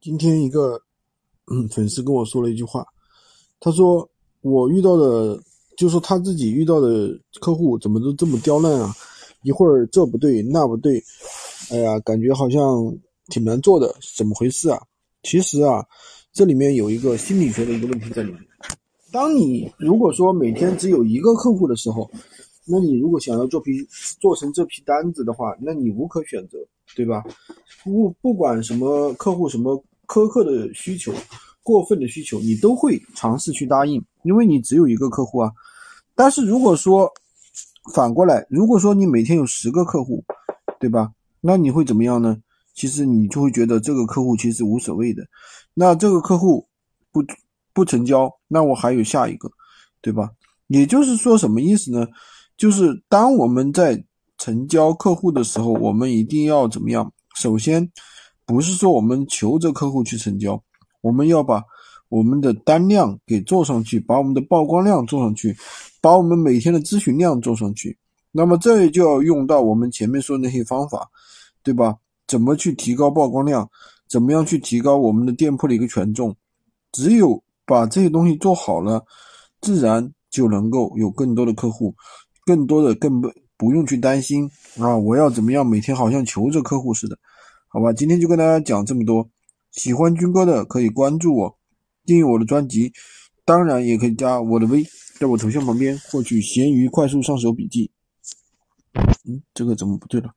今天一个嗯粉丝跟我说了一句话，他说我遇到的，就说他自己遇到的客户怎么都这么刁难啊，一会儿这不对那不对，哎呀，感觉好像挺难做的，怎么回事啊？其实啊，这里面有一个心理学的一个问题在里面。当你如果说每天只有一个客户的时候，那你如果想要做批做成这批单子的话，那你无可选择，对吧？不不管什么客户什么。苛刻的需求，过分的需求，你都会尝试去答应，因为你只有一个客户啊。但是如果说反过来，如果说你每天有十个客户，对吧？那你会怎么样呢？其实你就会觉得这个客户其实无所谓的。那这个客户不不成交，那我还有下一个，对吧？也就是说什么意思呢？就是当我们在成交客户的时候，我们一定要怎么样？首先。不是说我们求着客户去成交，我们要把我们的单量给做上去，把我们的曝光量做上去，把我们每天的咨询量做上去。那么这就要用到我们前面说的那些方法，对吧？怎么去提高曝光量？怎么样去提高我们的店铺的一个权重？只有把这些东西做好了，自然就能够有更多的客户，更多的更不不用去担心啊！我要怎么样每天好像求着客户似的。好吧，今天就跟大家讲这么多。喜欢军哥的可以关注我，订阅我的专辑，当然也可以加我的微，在我头像旁边获取闲鱼快速上手笔记。嗯，这个怎么不对了？